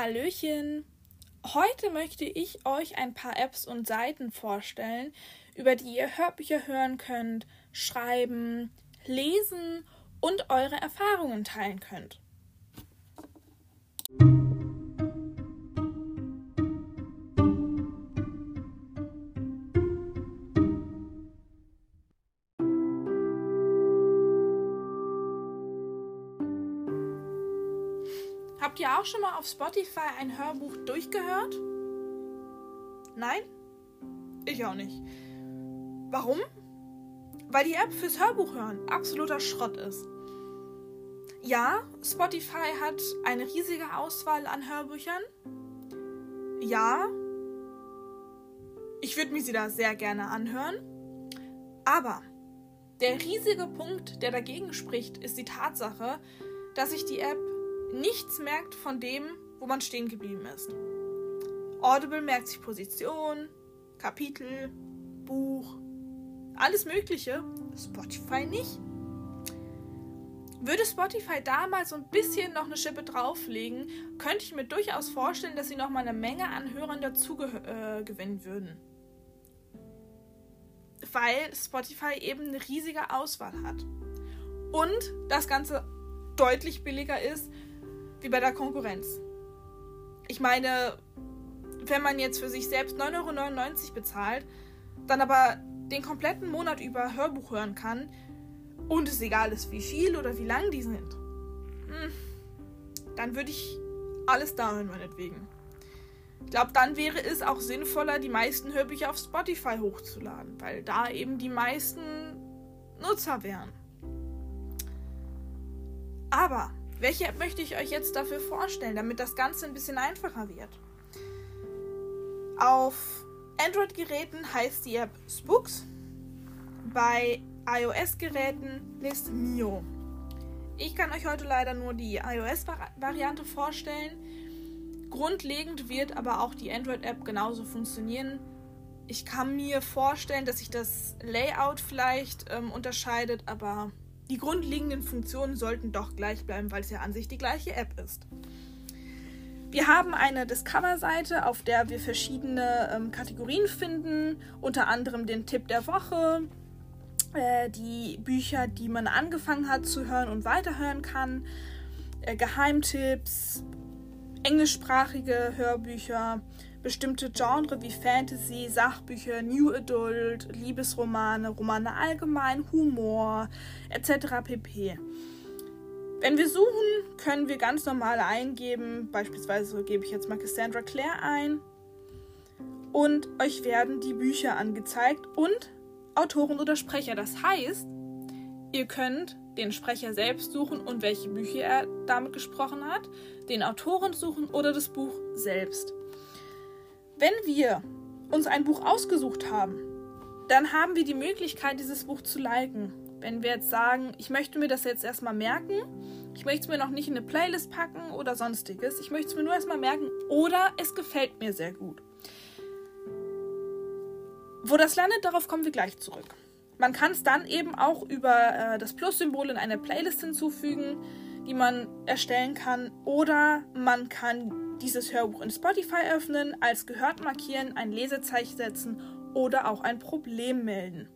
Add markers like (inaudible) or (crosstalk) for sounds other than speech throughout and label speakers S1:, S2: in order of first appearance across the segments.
S1: Hallöchen! Heute möchte ich euch ein paar Apps und Seiten vorstellen, über die ihr Hörbücher hören könnt, schreiben, lesen und eure Erfahrungen teilen könnt. Auch schon mal auf Spotify ein Hörbuch durchgehört? Nein? Ich auch nicht. Warum? Weil die App fürs Hörbuch hören absoluter Schrott ist. Ja, Spotify hat eine riesige Auswahl an Hörbüchern. Ja, ich würde mir sie da sehr gerne anhören. Aber der riesige Punkt, der dagegen spricht, ist die Tatsache, dass sich die App nichts merkt von dem, wo man stehen geblieben ist. Audible merkt sich Position, Kapitel, Buch, alles Mögliche. Spotify nicht. Würde Spotify damals so ein bisschen noch eine Schippe drauflegen, könnte ich mir durchaus vorstellen, dass sie noch mal eine Menge an Hörern dazu äh, gewinnen würden. Weil Spotify eben eine riesige Auswahl hat. Und das Ganze deutlich billiger ist wie bei der Konkurrenz. Ich meine, wenn man jetzt für sich selbst 9,99 Euro bezahlt, dann aber den kompletten Monat über Hörbuch hören kann und es egal ist, wie viel oder wie lang die sind, hm, dann würde ich alles da hören, meinetwegen. Ich glaube, dann wäre es auch sinnvoller, die meisten Hörbücher auf Spotify hochzuladen, weil da eben die meisten Nutzer wären. Aber welche App möchte ich euch jetzt dafür vorstellen, damit das Ganze ein bisschen einfacher wird? Auf Android-Geräten heißt die App Spooks. Bei iOS-Geräten ist Mio. Ich kann euch heute leider nur die iOS-Variante vorstellen. Grundlegend wird aber auch die Android-App genauso funktionieren. Ich kann mir vorstellen, dass sich das Layout vielleicht ähm, unterscheidet, aber die grundlegenden Funktionen sollten doch gleich bleiben, weil es ja an sich die gleiche App ist. Wir haben eine Discover-Seite, auf der wir verschiedene ähm, Kategorien finden, unter anderem den Tipp der Woche, äh, die Bücher, die man angefangen hat zu hören und weiterhören kann, äh, Geheimtipps, englischsprachige Hörbücher, bestimmte Genre wie Fantasy, Sachbücher, New Adult, Liebesromane, Romane allgemein, Humor etc. pp. Wenn wir suchen, können wir ganz normal eingeben, beispielsweise gebe ich jetzt mal Cassandra Clare ein und euch werden die Bücher angezeigt und Autoren oder Sprecher. Das heißt, ihr könnt den Sprecher selbst suchen und welche Bücher er damit gesprochen hat, den Autoren suchen oder das Buch selbst. Wenn wir uns ein Buch ausgesucht haben, dann haben wir die Möglichkeit, dieses Buch zu liken. Wenn wir jetzt sagen, ich möchte mir das jetzt erstmal merken, ich möchte es mir noch nicht in eine Playlist packen oder sonstiges, ich möchte es mir nur erstmal merken oder es gefällt mir sehr gut. Wo das landet, darauf kommen wir gleich zurück. Man kann es dann eben auch über äh, das Plus-Symbol in eine Playlist hinzufügen, die man erstellen kann, oder man kann dieses Hörbuch in Spotify öffnen, als gehört markieren, ein Lesezeichen setzen oder auch ein Problem melden.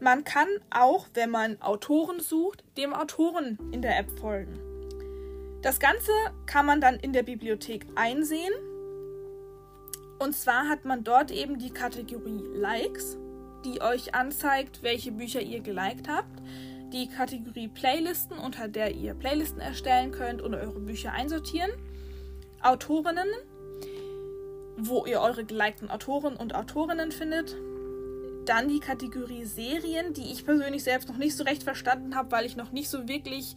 S1: Man kann auch, wenn man Autoren sucht, dem Autoren in der App folgen. Das Ganze kann man dann in der Bibliothek einsehen. Und zwar hat man dort eben die Kategorie Likes, die euch anzeigt, welche Bücher ihr geliked habt. Die Kategorie Playlisten, unter der ihr Playlisten erstellen könnt und eure Bücher einsortieren. Autorinnen, wo ihr eure gelikten Autoren und Autorinnen findet. Dann die Kategorie Serien, die ich persönlich selbst noch nicht so recht verstanden habe, weil ich noch nicht so wirklich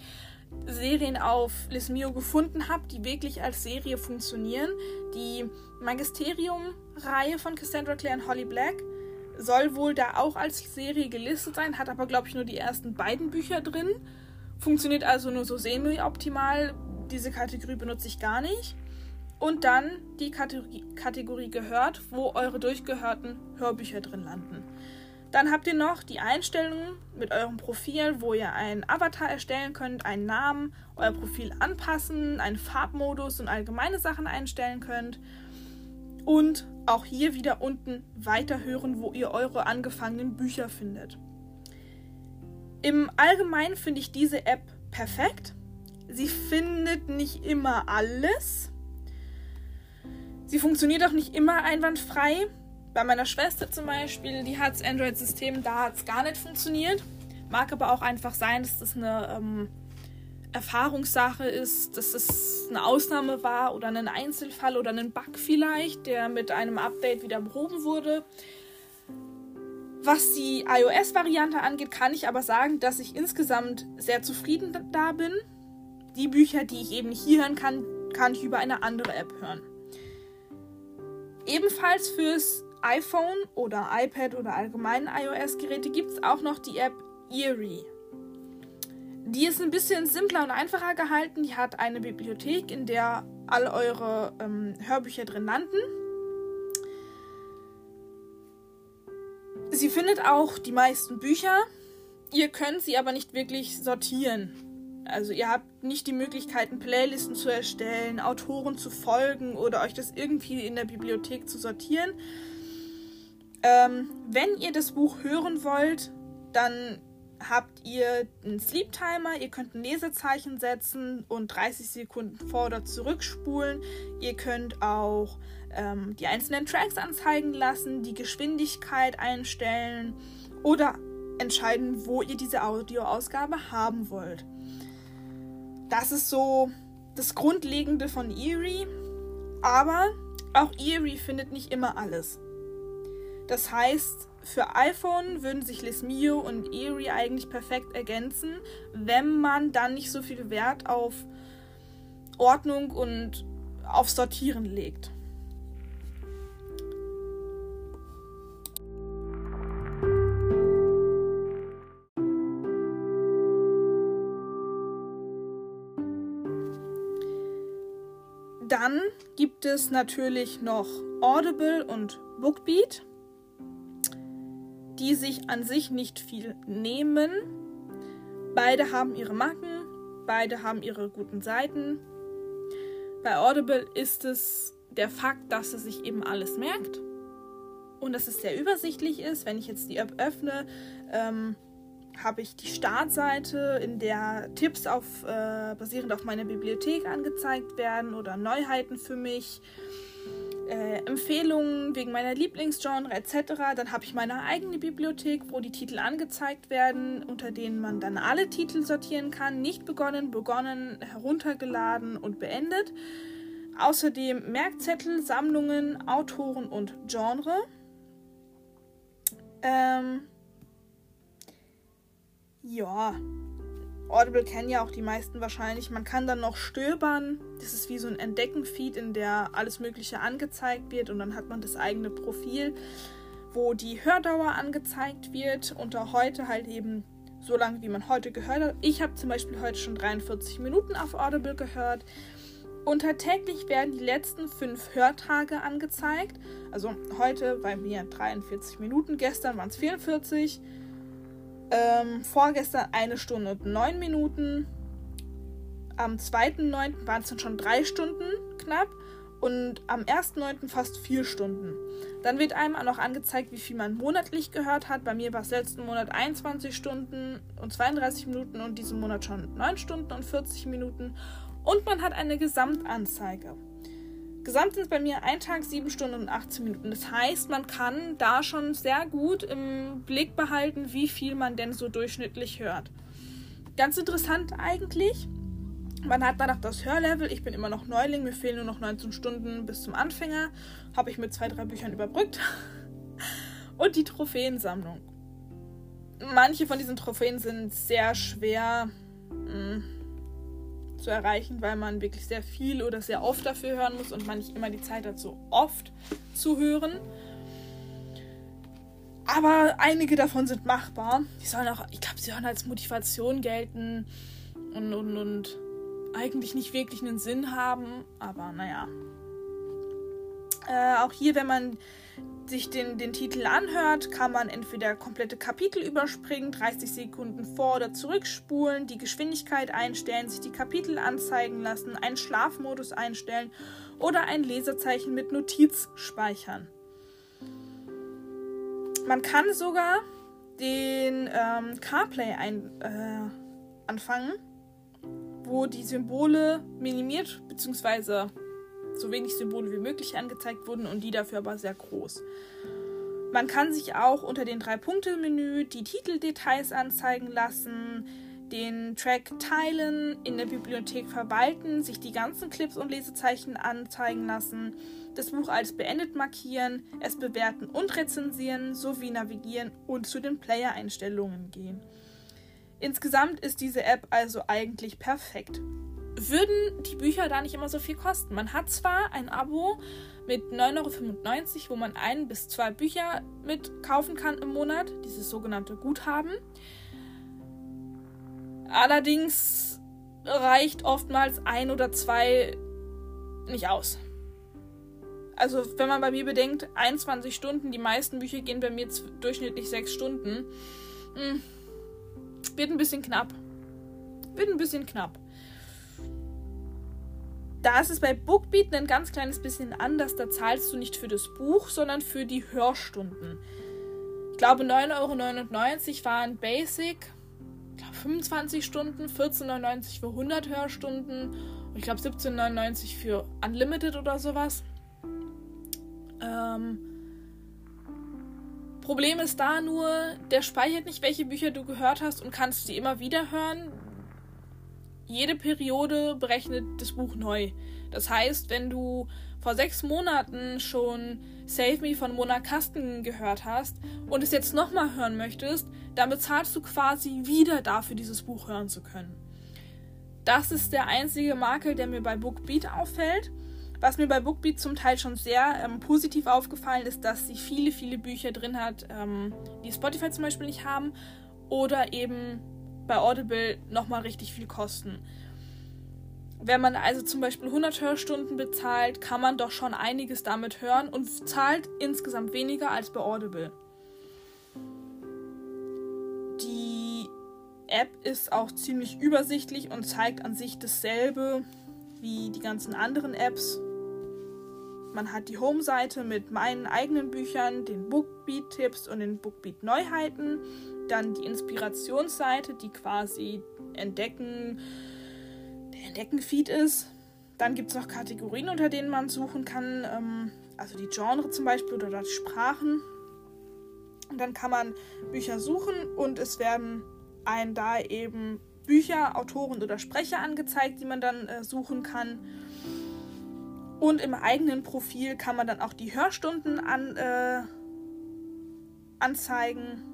S1: Serien auf Lismio gefunden habe, die wirklich als Serie funktionieren. Die Magisterium-Reihe von Cassandra Clare und Holly Black soll wohl da auch als Serie gelistet sein, hat aber, glaube ich, nur die ersten beiden Bücher drin. Funktioniert also nur so semi-optimal. Diese Kategorie benutze ich gar nicht und dann die Kategorie, Kategorie gehört, wo eure durchgehörten Hörbücher drin landen. Dann habt ihr noch die Einstellungen mit eurem Profil, wo ihr einen Avatar erstellen könnt, einen Namen, euer Profil anpassen, einen Farbmodus und allgemeine Sachen einstellen könnt. Und auch hier wieder unten weiterhören, wo ihr eure angefangenen Bücher findet. Im Allgemeinen finde ich diese App perfekt. Sie findet nicht immer alles. Sie funktioniert auch nicht immer einwandfrei. Bei meiner Schwester zum Beispiel, die hat das Android-System, da hat es gar nicht funktioniert. Mag aber auch einfach sein, dass das eine ähm, Erfahrungssache ist, dass es eine Ausnahme war oder ein Einzelfall oder ein Bug vielleicht, der mit einem Update wieder behoben wurde. Was die iOS-Variante angeht, kann ich aber sagen, dass ich insgesamt sehr zufrieden da bin. Die Bücher, die ich eben hier hören kann, kann ich über eine andere App hören. Ebenfalls fürs iPhone oder iPad oder allgemeinen iOS-Geräte gibt es auch noch die App Eerie. Die ist ein bisschen simpler und einfacher gehalten. Die hat eine Bibliothek, in der all eure ähm, Hörbücher drin landen. Sie findet auch die meisten Bücher. Ihr könnt sie aber nicht wirklich sortieren. Also ihr habt nicht die Möglichkeiten, Playlisten zu erstellen, Autoren zu folgen oder euch das irgendwie in der Bibliothek zu sortieren. Ähm, wenn ihr das Buch hören wollt, dann habt ihr einen Sleep Timer, ihr könnt ein Lesezeichen setzen und 30 Sekunden vor oder zurückspulen. Ihr könnt auch ähm, die einzelnen Tracks anzeigen lassen, die Geschwindigkeit einstellen oder entscheiden, wo ihr diese Audioausgabe haben wollt. Das ist so das Grundlegende von Eerie. Aber auch Eerie findet nicht immer alles. Das heißt, für iPhone würden sich Lesmio und Eerie eigentlich perfekt ergänzen, wenn man dann nicht so viel Wert auf Ordnung und auf Sortieren legt. Gibt es natürlich noch Audible und Bookbeat, die sich an sich nicht viel nehmen. Beide haben ihre Macken, beide haben ihre guten Seiten. Bei Audible ist es der Fakt, dass es sich eben alles merkt und dass es sehr übersichtlich ist. Wenn ich jetzt die App öffne, ähm, habe ich die Startseite, in der Tipps auf, äh, basierend auf meiner Bibliothek angezeigt werden oder Neuheiten für mich, äh, Empfehlungen wegen meiner Lieblingsgenre etc. Dann habe ich meine eigene Bibliothek, wo die Titel angezeigt werden, unter denen man dann alle Titel sortieren kann, nicht begonnen, begonnen, heruntergeladen und beendet. Außerdem Merkzettel, Sammlungen, Autoren und Genre. Ähm, ja, Audible kennen ja auch die meisten wahrscheinlich. Man kann dann noch stöbern. Das ist wie so ein Entdecken-Feed, in der alles Mögliche angezeigt wird und dann hat man das eigene Profil, wo die Hördauer angezeigt wird. Unter heute halt eben so lange, wie man heute gehört hat. Ich habe zum Beispiel heute schon 43 Minuten auf Audible gehört. Unter täglich werden die letzten fünf Hörtage angezeigt. Also heute bei mir 43 Minuten, gestern waren es 44. Ähm, vorgestern eine Stunde und neun Minuten. Am 2.9. waren es dann schon drei Stunden knapp. Und am 1.9. fast vier Stunden. Dann wird einem auch noch angezeigt, wie viel man monatlich gehört hat. Bei mir war es letzten Monat 21 Stunden und 32 Minuten und diesen Monat schon 9 Stunden und 40 Minuten. Und man hat eine Gesamtanzeige. Gesamt sind es bei mir ein Tag, sieben Stunden und 18 Minuten. Das heißt, man kann da schon sehr gut im Blick behalten, wie viel man denn so durchschnittlich hört. Ganz interessant eigentlich. Man hat danach das Hörlevel. Ich bin immer noch Neuling, mir fehlen nur noch 19 Stunden bis zum Anfänger. Habe ich mit zwei, drei Büchern überbrückt. (laughs) Und die Trophäensammlung. Manche von diesen Trophäen sind sehr schwer. Mh, hm, zu erreichen, weil man wirklich sehr viel oder sehr oft dafür hören muss und man nicht immer die Zeit hat, so oft zu hören. Aber einige davon sind machbar. Die sollen auch, ich glaube, sie sollen als Motivation gelten und, und, und eigentlich nicht wirklich einen Sinn haben. Aber naja. Äh, auch hier, wenn man sich den, den Titel anhört, kann man entweder komplette Kapitel überspringen, 30 Sekunden vor- oder zurückspulen, die Geschwindigkeit einstellen, sich die Kapitel anzeigen lassen, einen Schlafmodus einstellen oder ein Lesezeichen mit Notiz speichern. Man kann sogar den ähm, CarPlay ein, äh, anfangen, wo die Symbole minimiert bzw so wenig Symbole wie möglich angezeigt wurden und die dafür aber sehr groß. Man kann sich auch unter den Drei-Punkte-Menü die Titeldetails anzeigen lassen, den Track teilen, in der Bibliothek verwalten, sich die ganzen Clips und Lesezeichen anzeigen lassen, das Buch als beendet markieren, es bewerten und rezensieren, sowie navigieren und zu den Player-Einstellungen gehen. Insgesamt ist diese App also eigentlich perfekt würden die Bücher da nicht immer so viel kosten. Man hat zwar ein Abo mit 9,95 Euro, wo man ein bis zwei Bücher mit kaufen kann im Monat, dieses sogenannte Guthaben. Allerdings reicht oftmals ein oder zwei nicht aus. Also, wenn man bei mir bedenkt, 21 Stunden, die meisten Bücher gehen bei mir durchschnittlich 6 Stunden, hm, wird ein bisschen knapp. Wird ein bisschen knapp. Da ist es bei Bookbeat ein ganz kleines bisschen anders. Da zahlst du nicht für das Buch, sondern für die Hörstunden. Ich glaube, 9,99 Euro waren Basic. Ich glaube, 25 Stunden, 14,99 Euro für 100 Hörstunden. Und ich glaube, 17,99 Euro für Unlimited oder sowas. Ähm, Problem ist da nur, der speichert nicht, welche Bücher du gehört hast und kannst sie immer wieder hören jede Periode berechnet das Buch neu. Das heißt, wenn du vor sechs Monaten schon Save Me von Mona Kasten gehört hast und es jetzt nochmal hören möchtest, dann bezahlst du quasi wieder dafür, dieses Buch hören zu können. Das ist der einzige Makel, der mir bei Bookbeat auffällt. Was mir bei Bookbeat zum Teil schon sehr ähm, positiv aufgefallen ist, dass sie viele, viele Bücher drin hat, ähm, die Spotify zum Beispiel nicht haben. Oder eben bei Audible nochmal richtig viel kosten. Wenn man also zum Beispiel 100 Hörstunden bezahlt, kann man doch schon einiges damit hören und zahlt insgesamt weniger als bei Audible. Die App ist auch ziemlich übersichtlich und zeigt an sich dasselbe wie die ganzen anderen Apps. Man hat die Home-Seite mit meinen eigenen Büchern, den Bookbeat-Tipps und den Bookbeat-Neuheiten dann die Inspirationsseite, die quasi Entdecken, der Entdecken-Feed ist. Dann gibt es noch Kategorien, unter denen man suchen kann, ähm, also die Genre zum Beispiel oder die Sprachen. Und dann kann man Bücher suchen und es werden ein da eben Bücher, Autoren oder Sprecher angezeigt, die man dann äh, suchen kann. Und im eigenen Profil kann man dann auch die Hörstunden an, äh, anzeigen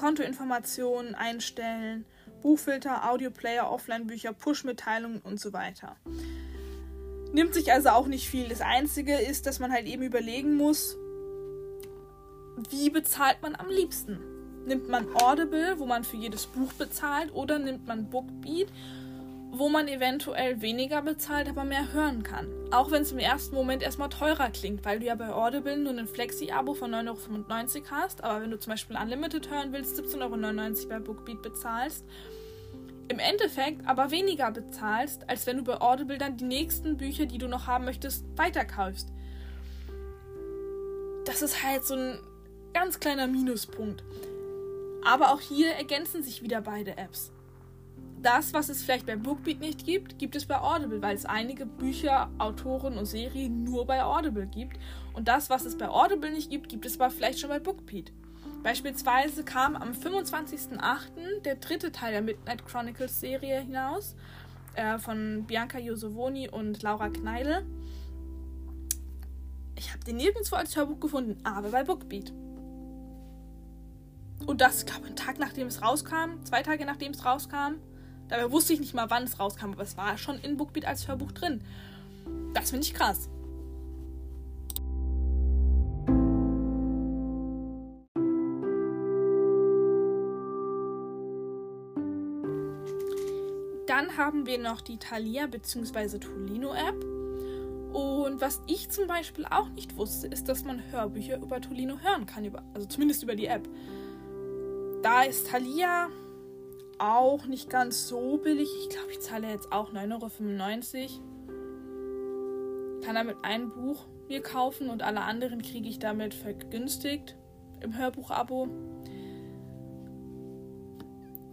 S1: Kontoinformationen einstellen, Buchfilter, Audioplayer, Offline-Bücher, Push-Mitteilungen und so weiter. Nimmt sich also auch nicht viel. Das Einzige ist, dass man halt eben überlegen muss, wie bezahlt man am liebsten? Nimmt man Audible, wo man für jedes Buch bezahlt, oder nimmt man Bookbeat, wo man eventuell weniger bezahlt, aber mehr hören kann. Auch wenn es im ersten Moment erstmal teurer klingt, weil du ja bei Audible nur ein Flexi-Abo von 9,95 Euro hast, aber wenn du zum Beispiel Unlimited hören willst, 17,99 Euro bei Bookbeat bezahlst. Im Endeffekt aber weniger bezahlst, als wenn du bei Audible dann die nächsten Bücher, die du noch haben möchtest, weiterkaufst. Das ist halt so ein ganz kleiner Minuspunkt. Aber auch hier ergänzen sich wieder beide Apps das, was es vielleicht bei Bookbeat nicht gibt, gibt es bei Audible, weil es einige Bücher, Autoren und Serien nur bei Audible gibt. Und das, was es bei Audible nicht gibt, gibt es aber vielleicht schon bei Bookbeat. Beispielsweise kam am 25.08. der dritte Teil der Midnight Chronicles Serie hinaus äh, von Bianca Josovoni und Laura Kneidel. Ich habe den nirgendwo als Hörbuch gefunden, aber bei Bookbeat. Und das, ich glaube, einen Tag nachdem es rauskam, zwei Tage nachdem es rauskam. Dabei wusste ich nicht mal, wann es rauskam, aber es war schon in Bookbeat als Hörbuch drin. Das finde ich krass. Dann haben wir noch die Thalia bzw. Tolino App. Und was ich zum Beispiel auch nicht wusste, ist, dass man Hörbücher über Tolino hören kann, also zumindest über die App. Da ist Thalia auch nicht ganz so billig. Ich glaube, ich zahle jetzt auch 9,95 Euro. Kann damit ein Buch mir kaufen und alle anderen kriege ich damit vergünstigt im Hörbuch-Abo.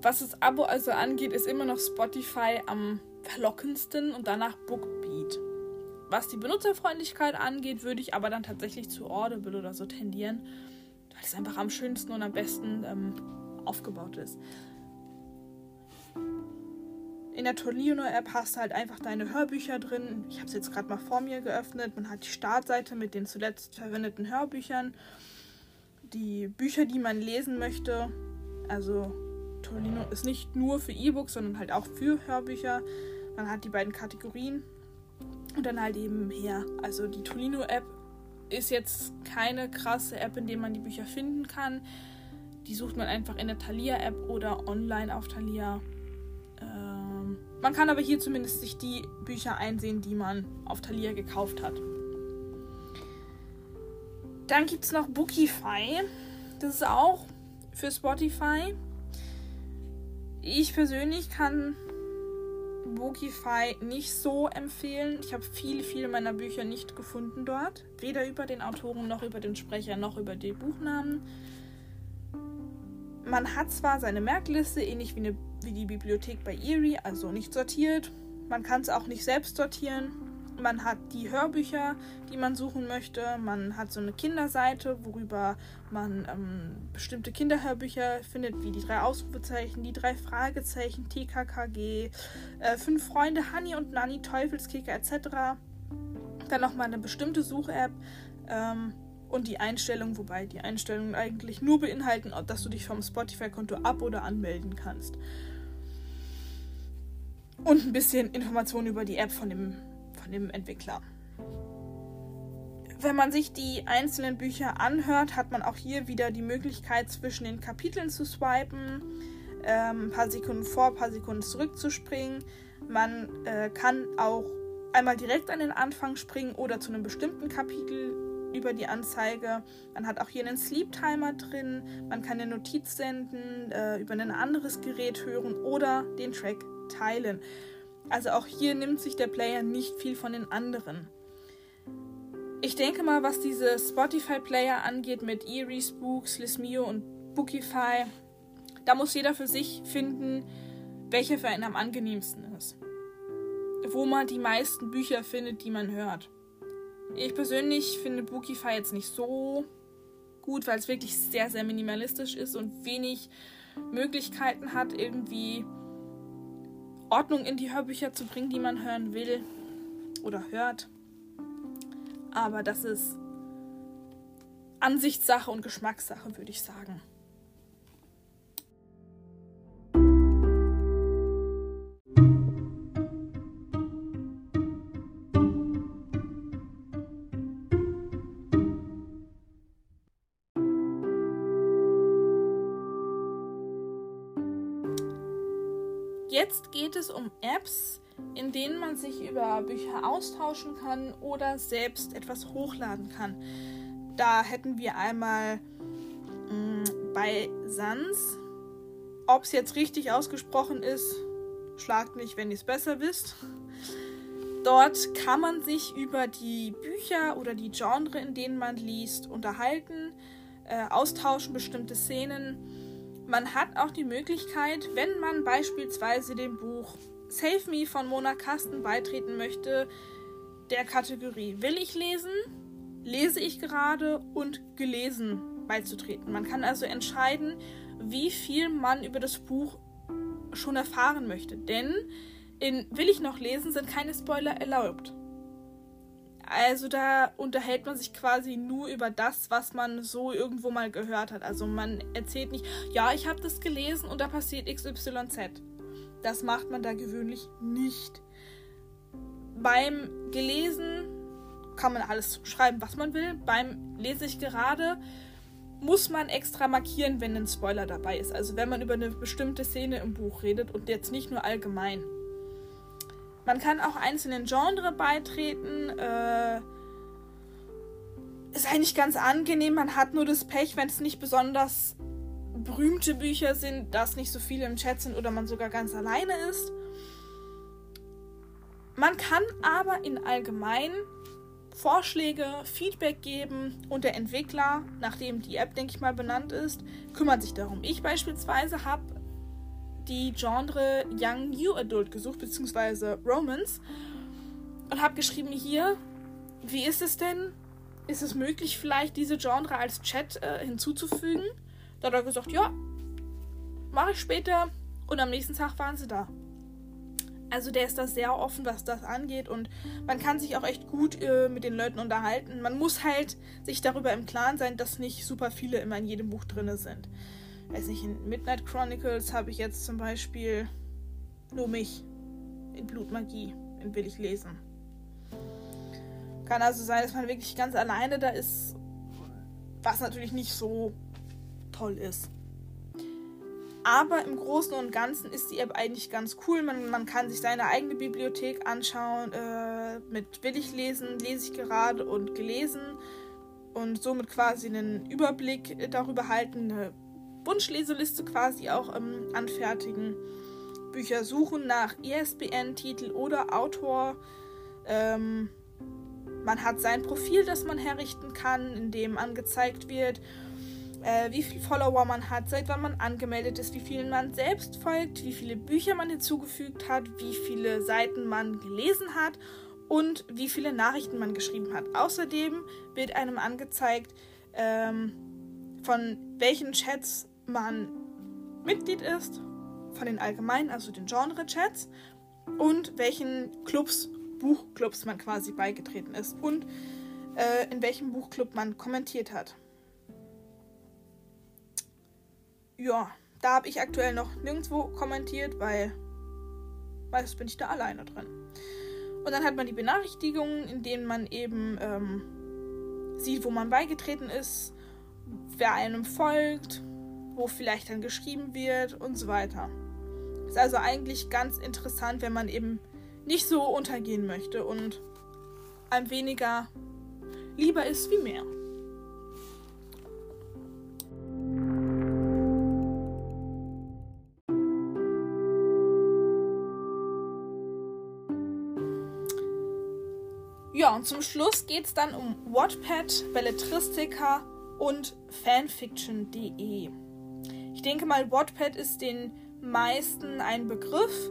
S1: Was das Abo also angeht, ist immer noch Spotify am verlockendsten und danach Bookbeat. Was die Benutzerfreundlichkeit angeht, würde ich aber dann tatsächlich zu Audible oder so tendieren, weil es einfach am schönsten und am besten ähm, aufgebaut ist. In der Tolino-App hast du halt einfach deine Hörbücher drin. Ich habe es jetzt gerade mal vor mir geöffnet. Man hat die Startseite mit den zuletzt verwendeten Hörbüchern, die Bücher, die man lesen möchte. Also Tolino ist nicht nur für E-Books, sondern halt auch für Hörbücher. Man hat die beiden Kategorien und dann halt eben her. Also die Tolino-App ist jetzt keine krasse App, in der man die Bücher finden kann. Die sucht man einfach in der Thalia-App oder online auf Thalia. Man kann aber hier zumindest sich die Bücher einsehen, die man auf Thalia gekauft hat. Dann gibt es noch Bookify. Das ist auch für Spotify. Ich persönlich kann Bookify nicht so empfehlen. Ich habe viele, viele meiner Bücher nicht gefunden dort. Weder über den Autoren noch über den Sprecher noch über die Buchnamen. Man hat zwar seine Merkliste, ähnlich wie, eine, wie die Bibliothek bei Erie, also nicht sortiert. Man kann es auch nicht selbst sortieren. Man hat die Hörbücher, die man suchen möchte. Man hat so eine Kinderseite, worüber man ähm, bestimmte Kinderhörbücher findet, wie die drei Ausrufezeichen, die drei Fragezeichen, TKKG, äh, Fünf Freunde, Honey und Nanny, Teufelskicker etc. Dann nochmal eine bestimmte Such-App ähm, und die Einstellungen, wobei die Einstellungen eigentlich nur beinhalten, dass du dich vom Spotify-Konto ab- oder anmelden kannst. Und ein bisschen Informationen über die App von dem von dem Entwickler. Wenn man sich die einzelnen Bücher anhört, hat man auch hier wieder die Möglichkeit, zwischen den Kapiteln zu swipen, ähm, ein paar Sekunden vor, ein paar Sekunden zurückzuspringen. Man äh, kann auch einmal direkt an den Anfang springen oder zu einem bestimmten Kapitel über die Anzeige. Man hat auch hier einen Sleep Timer drin. Man kann eine Notiz senden, äh, über ein anderes Gerät hören oder den Track teilen. Also auch hier nimmt sich der Player nicht viel von den anderen. Ich denke mal, was diese Spotify-Player angeht mit Eerie, Spooks, Lismio und Bookify, da muss jeder für sich finden, welcher für einen am angenehmsten ist. Wo man die meisten Bücher findet, die man hört. Ich persönlich finde Bookify jetzt nicht so gut, weil es wirklich sehr, sehr minimalistisch ist und wenig Möglichkeiten hat, irgendwie Ordnung in die Hörbücher zu bringen, die man hören will oder hört. Aber das ist Ansichtssache und Geschmackssache, würde ich sagen. Jetzt geht es um Apps, in denen man sich über Bücher austauschen kann oder selbst etwas hochladen kann. Da hätten wir einmal mh, mm, bei Sans, ob es jetzt richtig ausgesprochen ist, schlagt mich, wenn ihr es besser wisst. Dort kann man sich über die Bücher oder die Genre, in denen man liest, unterhalten, äh, austauschen, bestimmte Szenen man hat auch die Möglichkeit, wenn man beispielsweise dem Buch Save Me von Mona Kasten beitreten möchte, der Kategorie Will ich lesen, lese ich gerade und gelesen beizutreten. Man kann also entscheiden, wie viel man über das Buch schon erfahren möchte. Denn in Will ich noch lesen sind keine Spoiler erlaubt. Also da unterhält man sich quasi nur über das, was man so irgendwo mal gehört hat. Also man erzählt nicht, ja, ich habe das gelesen und da passiert XYZ. Das macht man da gewöhnlich nicht. Beim Gelesen kann man alles schreiben, was man will. Beim Lese ich gerade muss man extra markieren, wenn ein Spoiler dabei ist. Also wenn man über eine bestimmte Szene im Buch redet und jetzt nicht nur allgemein. Man kann auch einzelnen Genre beitreten. Äh, ist eigentlich ganz angenehm. Man hat nur das Pech, wenn es nicht besonders berühmte Bücher sind, dass nicht so viele im Chat sind oder man sogar ganz alleine ist. Man kann aber in allgemein Vorschläge, Feedback geben und der Entwickler, nachdem die App, denke ich mal, benannt ist, kümmert sich darum. Ich beispielsweise habe die Genre Young New Adult gesucht, beziehungsweise Romance und habe geschrieben hier, wie ist es denn? Ist es möglich, vielleicht diese Genre als Chat äh, hinzuzufügen? Da hat er gesagt, ja, mache ich später. Und am nächsten Tag waren sie da. Also der ist da sehr offen, was das angeht und man kann sich auch echt gut äh, mit den Leuten unterhalten. Man muss halt sich darüber im Klaren sein, dass nicht super viele immer in jedem Buch drin sind. Weiß nicht, in Midnight Chronicles habe ich jetzt zum Beispiel nur mich in Blutmagie, in Will lesen. Kann also sein, dass man wirklich ganz alleine da ist, was natürlich nicht so toll ist. Aber im Großen und Ganzen ist die App eigentlich ganz cool. Man, man kann sich seine eigene Bibliothek anschauen. Äh, mit Will ich lesen, lese ich gerade und gelesen. Und somit quasi einen Überblick darüber halten, eine Wunschleseliste quasi auch ähm, anfertigen. Bücher suchen nach ISBN-Titel oder Autor. Ähm, man hat sein Profil, das man herrichten kann, in dem angezeigt wird, äh, wie viele Follower man hat, seit wann man angemeldet ist, wie vielen man selbst folgt, wie viele Bücher man hinzugefügt hat, wie viele Seiten man gelesen hat und wie viele Nachrichten man geschrieben hat. Außerdem wird einem angezeigt, ähm, von welchen Chats man Mitglied ist, von den allgemeinen, also den Genre-Chats und welchen Clubs, Buchclubs man quasi beigetreten ist und äh, in welchem Buchclub man kommentiert hat. ja, da habe ich aktuell noch nirgendwo kommentiert, weil meistens bin ich da alleine drin. Und dann hat man die Benachrichtigungen, in denen man eben ähm, sieht, wo man beigetreten ist, wer einem folgt, wo vielleicht dann geschrieben wird und so weiter. Ist also eigentlich ganz interessant, wenn man eben nicht so untergehen möchte und einem weniger lieber ist wie mehr. Ja, und zum Schluss geht es dann um Wattpad, Belletristika und Fanfiction.de. Ich denke mal, Wattpad ist den meisten ein Begriff.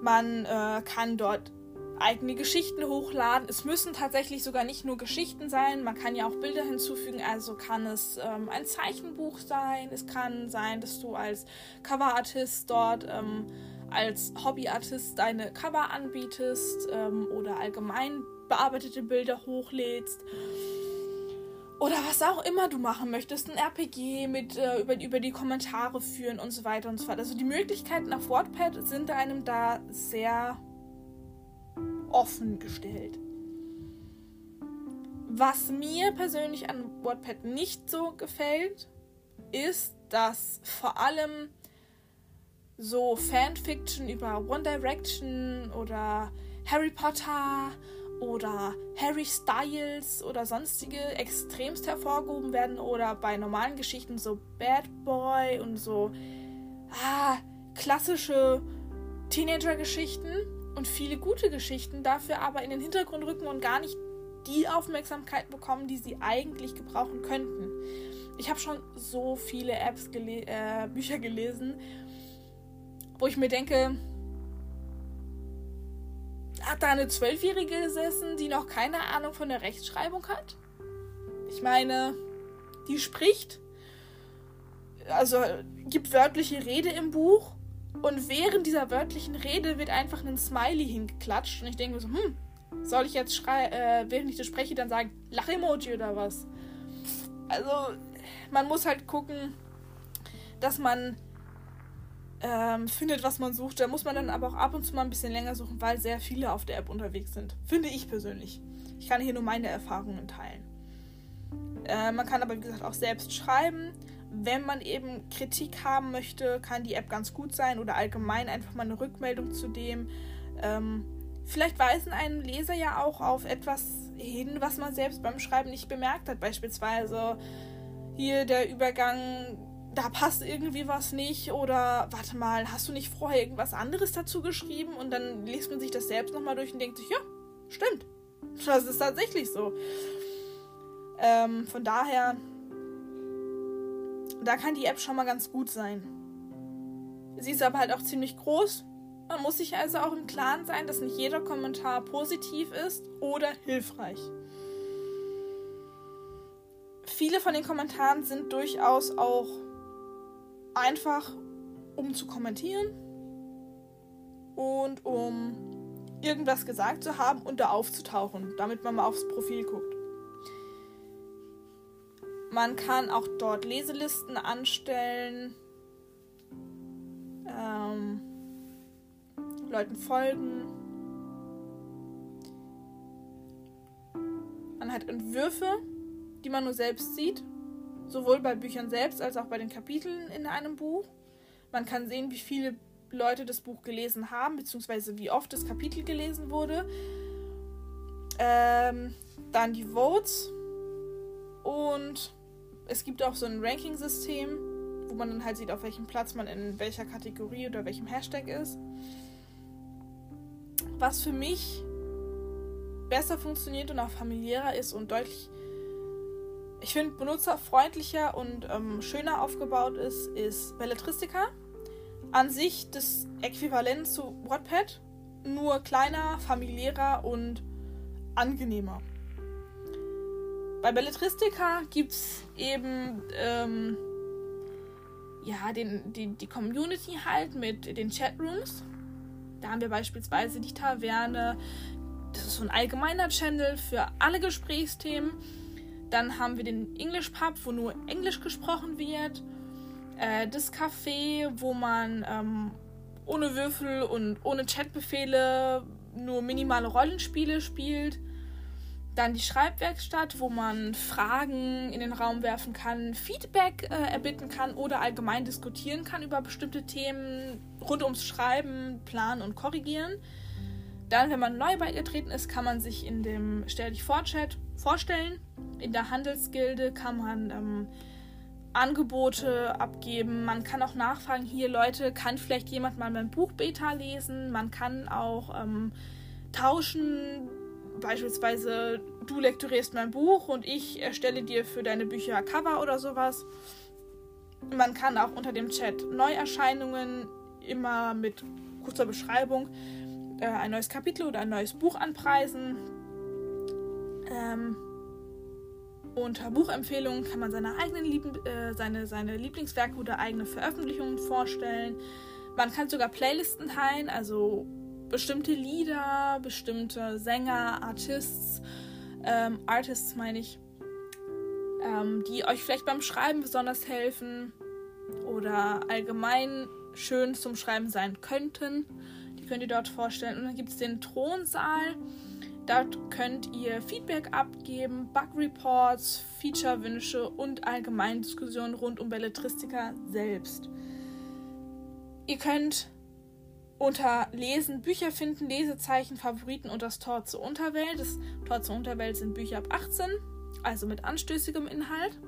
S1: Man äh, kann dort eigene Geschichten hochladen. Es müssen tatsächlich sogar nicht nur Geschichten sein, man kann ja auch Bilder hinzufügen. Also kann es ähm, ein Zeichenbuch sein, es kann sein, dass du als Coverartist dort ähm, als Hobbyartist deine Cover anbietest ähm, oder allgemein bearbeitete Bilder hochlädst. Oder was auch immer du machen möchtest, ein RPG mit äh, über, über die Kommentare führen und so weiter und so fort. Also die Möglichkeiten auf WordPad sind einem da sehr offen gestellt. Was mir persönlich an WordPad nicht so gefällt, ist, dass vor allem so Fanfiction über One Direction oder Harry Potter oder Harry Styles oder sonstige extremst hervorgehoben werden oder bei normalen Geschichten so Bad Boy und so ah, klassische Teenager-Geschichten und viele gute Geschichten dafür aber in den Hintergrund rücken und gar nicht die Aufmerksamkeit bekommen, die sie eigentlich gebrauchen könnten. Ich habe schon so viele Apps gele äh, Bücher gelesen, wo ich mir denke, hat da eine Zwölfjährige gesessen, die noch keine Ahnung von der Rechtschreibung hat? Ich meine, die spricht, also gibt wörtliche Rede im Buch und während dieser wörtlichen Rede wird einfach ein Smiley hingeklatscht und ich denke mir so, hm, soll ich jetzt schrei äh, während ich das spreche, dann sagen, Lach-Emoji oder was? Also, man muss halt gucken, dass man ähm, findet, was man sucht. Da muss man dann aber auch ab und zu mal ein bisschen länger suchen, weil sehr viele auf der App unterwegs sind. Finde ich persönlich. Ich kann hier nur meine Erfahrungen teilen. Äh, man kann aber, wie gesagt, auch selbst schreiben. Wenn man eben Kritik haben möchte, kann die App ganz gut sein oder allgemein einfach mal eine Rückmeldung zu dem Ähm, vielleicht weisen einen Leser ja auch auf etwas hin, was man selbst beim Schreiben nicht bemerkt hat. Beispielsweise hier der Übergang, da passt irgendwie was nicht oder warte mal, hast du nicht vorher irgendwas anderes dazu geschrieben? Und dann liest man sich das selbst nochmal durch und denkt sich, ja, stimmt. (laughs) Das ist tatsächlich so. Ähm, von daher, da kann die App schon mal ganz gut sein. Sie ist aber halt auch ziemlich groß. Man muss sich also auch im Klaren sein, dass nicht jeder Kommentar positiv ist oder hilfreich. Viele von den Kommentaren sind durchaus auch einfach, um zu kommentieren und um irgendwas gesagt zu haben und da aufzutauchen, damit man mal aufs Profil guckt. Man kann auch dort Leselisten anstellen, ähm, Leuten folgen. Man hat Entwürfe, die man nur selbst sieht, sowohl bei Büchern selbst als auch bei den Kapiteln in einem Buch. Man kann sehen, wie viele Leute das Buch gelesen haben, beziehungsweise wie oft das Kapitel gelesen wurde. Ähm, dann die Votes und es gibt auch so ein Ranking-System, wo man dann halt sieht, auf welchem Platz man in welcher Kategorie oder welchem Hashtag ist. Was für mich besser funktioniert und auch familiärer ist und deutlich, ich finde, benutzerfreundlicher und ähm, schöner aufgebaut ist, ist Belletristica. An sich das Äquivalent zu Wattpad, nur kleiner, familiärer und angenehmer. Bei Belletristica gibt es eben ähm, ja, den, die, die Community halt mit den Chatrooms. Da haben wir beispielsweise die Taverne. Das ist so ein allgemeiner Channel für alle Gesprächsthemen. Dann haben wir den English Pub, wo nur Englisch gesprochen wird. Äh, das Café, wo man ähm, ohne Würfel und ohne Chatbefehle nur minimale Rollenspiele spielt. Dann die Schreibwerkstatt, wo man Fragen in den Raum werfen kann, Feedback äh, erbitten kann oder allgemein diskutieren kann über bestimmte Themen rund ums Schreiben, Planen und Korrigieren. Dann, wenn man neu beigetreten ist, kann man sich in dem Stell dich vor Chat vorstellen. In der Handelsgilde kann man ähm, Angebote abgeben. Man kann auch nachfragen, hier Leute, kann vielleicht jemand mal mein Buch Beta lesen? Man kann auch ähm, tauschen beispielsweise du lektorierst mein Buch und ich erstelle dir für deine Bücher Cover oder sowas. Man kann auch unter dem Chat Neuerscheinungen immer mit kurzer Beschreibung äh, ein neues Kapitel oder ein neues Buch anpreisen. Ähm, unter Buchempfehlungen kann man seine eigenen Lieb äh, seine, seine Lieblingswerke oder eigene Veröffentlichungen vorstellen. Man kann sogar Playlisten teilen, also bestimmte Lieder, bestimmte Sänger, Artists, ähm, Artists meine ich, ähm, die euch vielleicht beim Schreiben besonders helfen oder allgemein schön zum Schreiben sein könnten. Könnt ihr dort vorstellen. Und dann gibt es den Thronsaal. Dort könnt ihr Feedback abgeben, Bug-Reports, Feature-Wünsche und allgemeine Diskussionen rund um Belletristika selbst. Ihr könnt unter Lesen, Bücher finden, Lesezeichen, Favoriten und das Tor zur Unterwelt. Das Tor zur Unterwelt sind Bücher ab 18, also mit anstößigem Inhalt.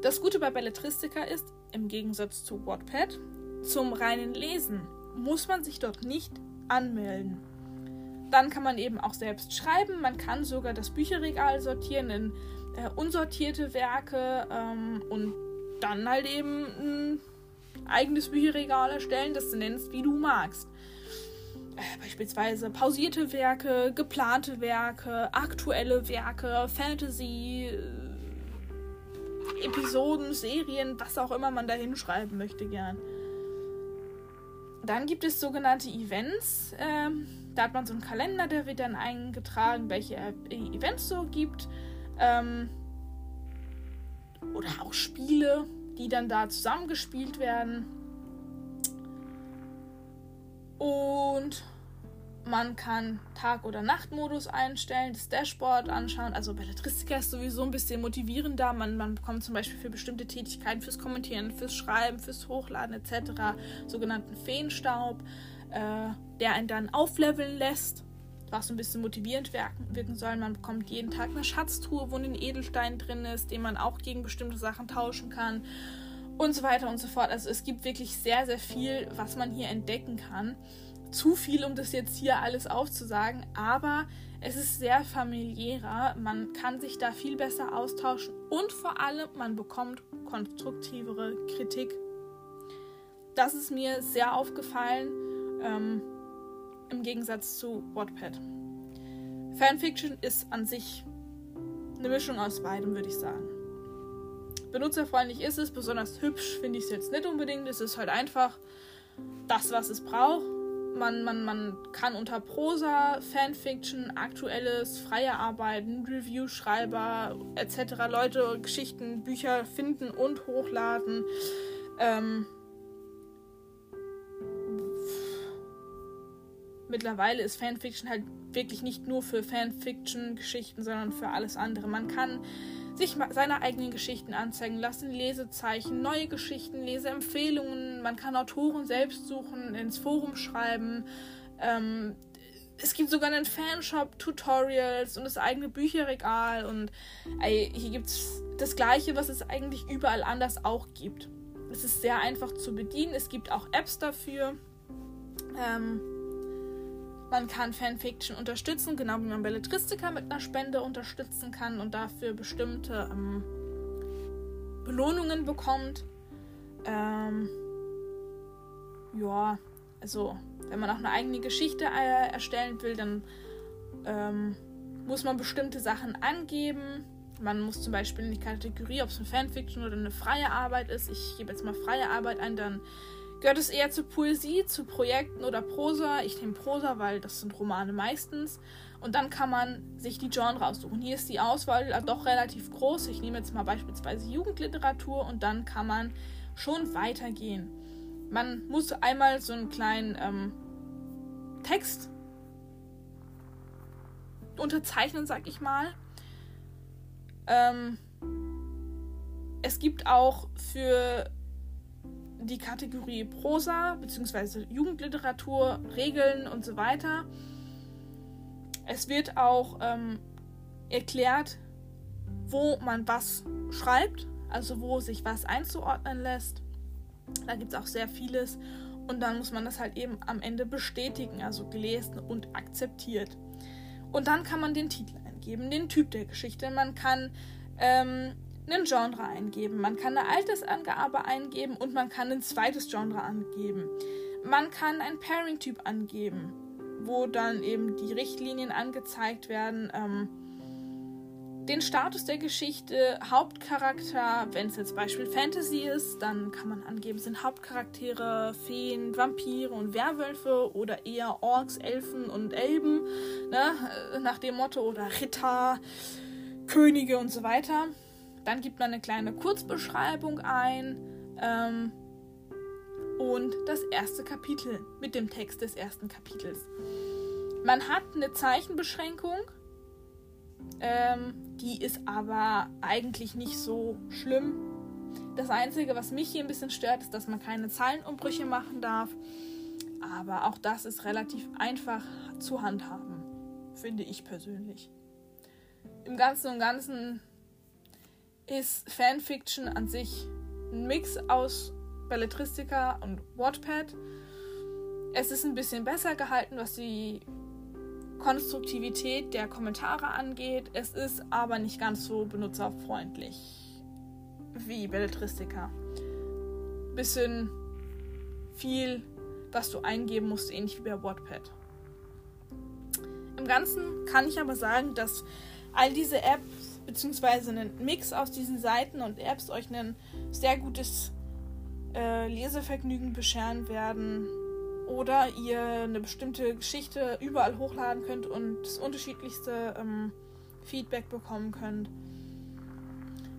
S1: Das Gute bei Belletristika ist, im Gegensatz zu Wattpad, zum reinen Lesen muss man sich dort nicht anmelden. Dann kann man eben auch selbst schreiben. Man kann sogar das Bücherregal sortieren in äh, unsortierte Werke ähm, und dann halt eben eigenes Bücherregal erstellen, das du nennst, wie du magst. Äh, beispielsweise pausierte Werke, geplante Werke, aktuelle Werke, Fantasy, äh, Episoden, Serien, was auch immer man da hinschreiben möchte gern. Dann gibt es sogenannte Events. Ähm, da hat man so einen Kalender, der wird dann eingetragen, welche Events so gibt. Ähm, oder auch Spiele, die dann da zusammengespielt werden. Und man kann Tag- oder Nachtmodus einstellen, das Dashboard anschauen. Also Belletristika ist sowieso ein bisschen motivierender. Man, man bekommt zum Beispiel für bestimmte Tätigkeiten, fürs Kommentieren, fürs Schreiben, fürs Hochladen etc. sogenannten Feenstaub. äh, der einen dann aufleveln lässt, was so ein bisschen motivierend wirken, wirken soll. Man bekommt jeden Tag eine Schatztruhe, wo ein Edelstein drin ist, den man auch gegen bestimmte Sachen tauschen kann und so weiter und so fort. Also es gibt wirklich sehr, sehr viel, was man hier entdecken kann. Zu viel, um das jetzt hier alles aufzusagen, aber es ist sehr familiärer. Man kann sich da viel besser austauschen und vor allem man bekommt konstruktivere Kritik. Das ist mir sehr aufgefallen ähm, im Gegensatz zu Wattpad. Fanfiction ist an sich eine Mischung aus beidem, würde ich sagen. Benutzerfreundlich ist es, besonders hübsch finde ich es jetzt nicht unbedingt. Es ist halt einfach das, was es braucht. Man, man, man kann unter Prosa, Fanfiction, aktuelles, freie Arbeiten, Review-Schreiber etc. Leute Geschichten, Bücher finden und hochladen. Ähm, mittlerweile ist Fanfiction halt wirklich nicht nur für Fanfiction-Geschichten, sondern für alles andere. Man kann sich seine eigenen Geschichten anzeigen lassen, Lesezeichen, neue Geschichten, Leseempfehlungen. Man kann Autoren selbst suchen, ins Forum schreiben. Ähm, es gibt sogar einen Fanshop, Tutorials und das eigene Bücherregal. Und ey, hier gibt es das Gleiche, was es eigentlich überall anders auch gibt. Es ist sehr einfach zu bedienen. Es gibt auch Apps dafür. Ähm, man kann Fanfiction unterstützen, genau wie man Belletristika mit einer Spende unterstützen kann und dafür bestimmte ähm, Belohnungen bekommt. Ähm, ja, also wenn man auch eine eigene Geschichte äh, erstellen will, dann ähm, muss man bestimmte Sachen angeben. Man muss zum Beispiel in die Kategorie, ob es eine Fanfiction oder eine freie Arbeit ist. Ich gebe jetzt mal freie Arbeit ein, dann Gehört es eher zu Poesie, zu Projekten oder Prosa? Ich nehme Prosa, weil das sind Romane meistens. Und dann kann man sich die Genre aussuchen. Hier ist die Auswahl doch relativ groß. Ich nehme jetzt mal beispielsweise Jugendliteratur und dann kann man schon weitergehen. Man muss einmal so einen kleinen ähm, Text unterzeichnen, sag ich mal. Ähm, es gibt auch für die Kategorie Prosa bzw. Jugendliteratur, Regeln und so weiter. Es wird auch ähm, erklärt, wo man was schreibt, also wo sich was einzuordnen lässt. Da gibt es auch sehr vieles und dann muss man das halt eben am Ende bestätigen, also gelesen und akzeptiert. Und dann kann man den Titel eingeben, den Typ der Geschichte. Man kann ähm, ein Genre eingeben. Man kann eine Altersangabe eingeben und man kann ein zweites Genre angeben. Man kann einen Pairing-Typ angeben, wo dann eben die Richtlinien angezeigt werden. Ähm, den Status der Geschichte, Hauptcharakter, wenn es jetzt Beispiel Fantasy ist, dann kann man angeben, sind Hauptcharaktere Feen, Vampire und Werwölfe oder eher Orks, Elfen und Elben, ne? nach dem Motto, oder Ritter, Könige und so weiter. Dann gibt man eine kleine Kurzbeschreibung ein ähm, und das erste Kapitel mit dem Text des ersten Kapitels. Man hat eine Zeichenbeschränkung, ähm, die ist aber eigentlich nicht so schlimm. Das Einzige, was mich hier ein bisschen stört, ist, dass man keine Zeilenumbrüche machen darf. Aber auch das ist relativ einfach zu handhaben, finde ich persönlich. Im Ganzen und Ganzen ist Fanfiction an sich ein Mix aus Belletristika und Wattpad. Es ist ein bisschen besser gehalten, was die Konstruktivität der Kommentare angeht. Es ist aber nicht ganz so benutzerfreundlich wie Belletristika. Bisschen viel, was du eingeben musst, ähnlich wie bei Wattpad. Im Ganzen kann ich aber sagen, dass all diese Apps beziehungsweise einen Mix aus diesen Seiten und Apps euch ein sehr gutes äh, Lesevergnügen bescheren werden oder ihr eine bestimmte Geschichte überall hochladen könnt und das unterschiedlichste ähm, Feedback bekommen könnt.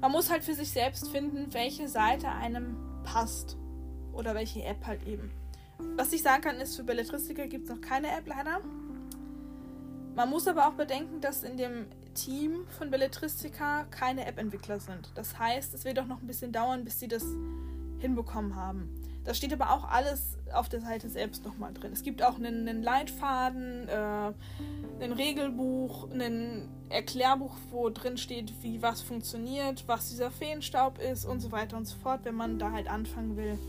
S1: Man muss halt für sich selbst finden, welche Seite einem passt oder welche App halt eben. Was ich sagen kann, ist, für Belletristiker gibt es noch keine App leider. Man muss aber auch bedenken, dass in dem Team von Belletristica keine App-Entwickler sind. Das heißt, es wird auch noch ein bisschen dauern, bis sie das hinbekommen haben. Das steht aber auch alles auf der Seite selbst nochmal drin. Es gibt auch einen, einen Leitfaden, äh, ein Regelbuch, ein Erklärbuch, wo drin steht, wie was funktioniert, was dieser Feenstaub ist und so weiter und so fort, wenn man da halt anfangen will.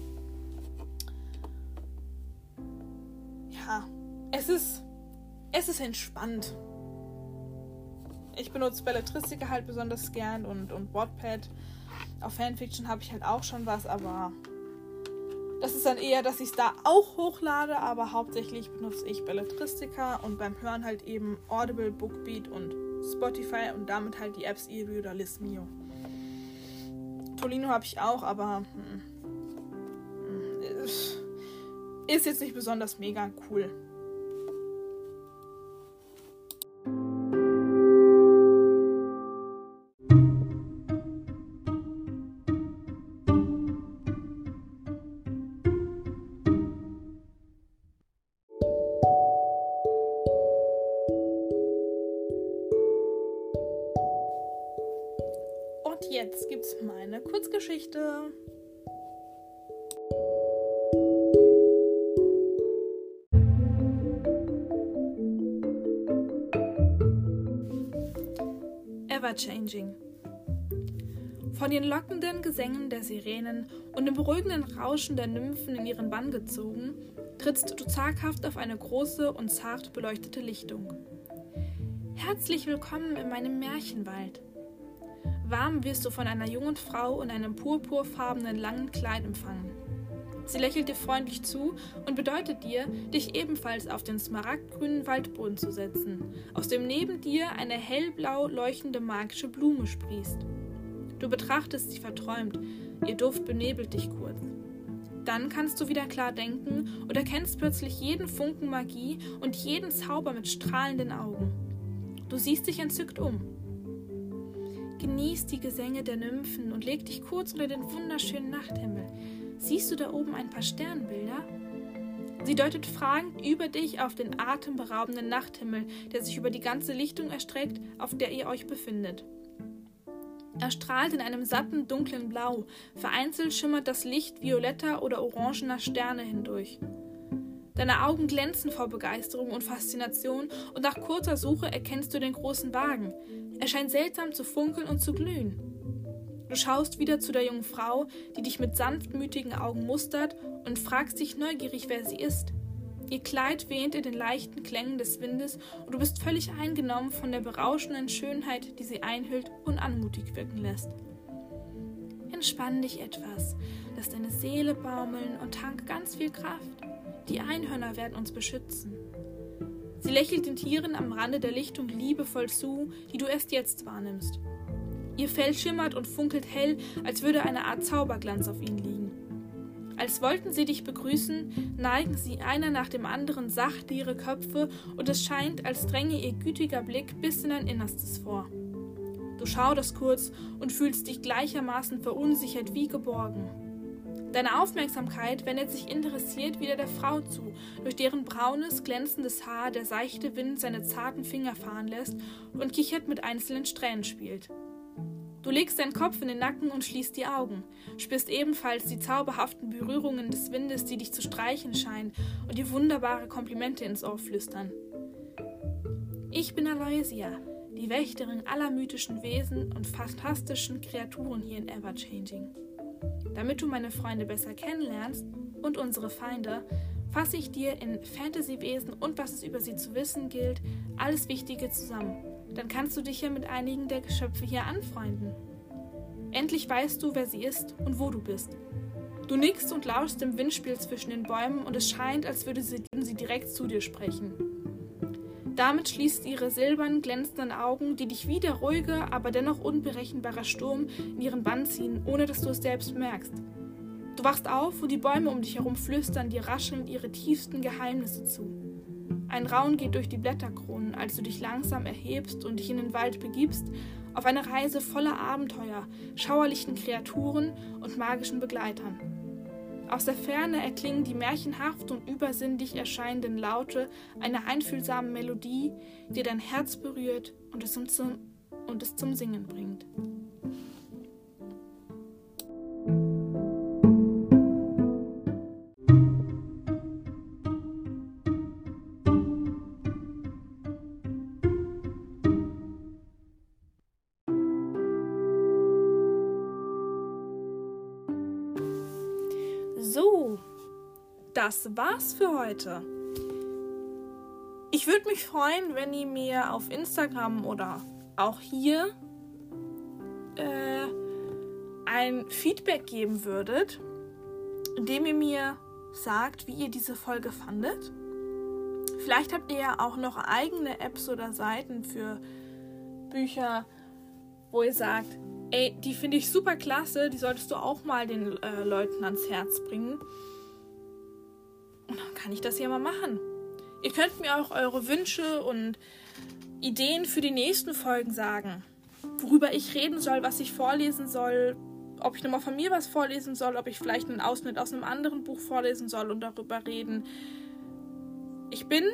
S1: Ja, es ist, es ist entspannt. Ich benutze Belletristika halt besonders gern und, und Wattpad. Auf Fanfiction habe ich halt auch schon was, aber das ist dann eher, dass ich es da auch hochlade, aber hauptsächlich benutze ich Belletristika und beim Hören halt eben Audible, Bookbeat und Spotify und damit halt die Apps Eevee oder Lismio. Tolino habe ich auch, aber hm, hm, ist jetzt nicht besonders mega cool. Everchanging. Von den lockenden Gesängen der Sirenen und dem beruhigenden Rauschen der Nymphen in ihren Bann gezogen, trittst du zaghaft auf eine große und zart beleuchtete Lichtung. Herzlich willkommen in meinem Märchenwald. Warm wirst du von einer jungen Frau in einem purpurfarbenen langen Kleid empfangen. Sie lächelt dir freundlich zu und bedeutet dir, dich ebenfalls auf den smaragdgrünen Waldboden zu setzen, aus dem neben dir eine hellblau leuchtende magische Blume sprießt. Du betrachtest sie verträumt, ihr Duft benebelt dich kurz. Dann kannst du wieder klar denken und erkennst plötzlich jeden Funken Magie und jeden Zauber mit strahlenden Augen. Du siehst dich entzückt um. Genieß die Gesänge der Nymphen und leg dich kurz unter den wunderschönen Nachthimmel. Siehst du da oben ein paar Sternbilder? Sie deutet fragend über dich auf den atemberaubenden Nachthimmel, der sich über die ganze Lichtung erstreckt, auf der ihr euch befindet. Er strahlt in einem satten, dunklen Blau, vereinzelt schimmert das Licht violetter oder orangener Sterne hindurch. Deine Augen glänzen vor Begeisterung und Faszination, und nach kurzer Suche erkennst du den großen Wagen. Er scheint seltsam zu funkeln und zu glühen. Du schaust wieder zu der jungen Frau, die dich mit sanftmütigen Augen mustert, und fragst dich neugierig, wer sie ist. Ihr Kleid wehnt in den leichten Klängen des Windes, und du bist völlig eingenommen von der berauschenden Schönheit, die sie einhüllt und anmutig wirken lässt. Entspann dich etwas, lass deine Seele baumeln und tank ganz viel Kraft. Die Einhörner werden uns beschützen. Sie lächelt den Tieren am Rande der Lichtung liebevoll zu, die du erst jetzt wahrnimmst. Ihr Fell schimmert und funkelt hell, als würde eine Art Zauberglanz auf ihnen liegen. Als wollten sie dich begrüßen, neigen sie einer nach dem anderen sachte ihre Köpfe und es scheint, als dränge ihr gütiger Blick bis in dein Innerstes vor. Du schauderst kurz und fühlst dich gleichermaßen verunsichert wie geborgen. Deine Aufmerksamkeit wendet sich interessiert wieder der Frau zu, durch deren braunes, glänzendes Haar der seichte Wind seine zarten Finger fahren lässt und kichert mit einzelnen Strähnen spielt. Du legst deinen Kopf in den Nacken und schließt die Augen, spürst ebenfalls die zauberhaften Berührungen des Windes, die dich zu streichen scheinen und dir wunderbare Komplimente ins Ohr flüstern. Ich bin Aloysia, die Wächterin aller mythischen Wesen und fantastischen Kreaturen hier in Everchanging. Damit du meine Freunde besser kennenlernst und unsere Feinde, fasse ich dir in Fantasy-Wesen und was es über sie zu wissen gilt, alles Wichtige zusammen. Dann kannst du dich ja mit einigen der Geschöpfe hier anfreunden. Endlich weißt du, wer sie ist und wo du bist. Du nickst und lauschst dem Windspiel zwischen den Bäumen und es scheint, als würde sie, sie direkt zu dir sprechen. Damit schließt ihre silbern glänzenden Augen, die dich wie der ruhige, aber dennoch unberechenbare Sturm in ihren Bann ziehen, ohne dass du es selbst merkst. Du wachst auf und die Bäume um dich herum flüstern dir raschelnd ihre tiefsten Geheimnisse zu. Ein Raun geht durch die Blätterkronen, als du dich langsam erhebst und dich in den Wald begibst, auf eine Reise voller Abenteuer, schauerlichen Kreaturen und magischen Begleitern. Aus der Ferne erklingen die märchenhaft und übersinnlich erscheinenden Laute einer einfühlsamen Melodie, die dein Herz berührt und es zum, und es zum Singen bringt. So, das war's für heute. Ich würde mich freuen, wenn ihr mir auf Instagram oder auch hier äh, ein Feedback geben würdet, indem ihr mir sagt, wie ihr diese Folge fandet. Vielleicht habt ihr ja auch noch eigene Apps oder Seiten für Bücher, wo ihr sagt, ey, die finde ich super klasse, die solltest du auch mal den äh, Leuten ans Herz bringen. Und dann kann ich das ja mal machen. Ihr könnt mir auch eure Wünsche und Ideen für die nächsten Folgen sagen. Worüber ich reden soll, was ich vorlesen soll, ob ich nochmal von mir was vorlesen soll, ob ich vielleicht einen Ausschnitt aus einem anderen Buch vorlesen soll und darüber reden. Ich bin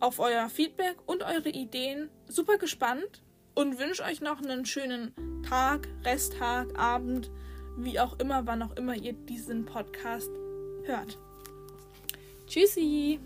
S1: auf euer Feedback und eure Ideen super gespannt und wünsche euch noch einen schönen Tag, Resttag, Abend, wie auch immer, wann auch immer ihr diesen Podcast hört. Tschüssi!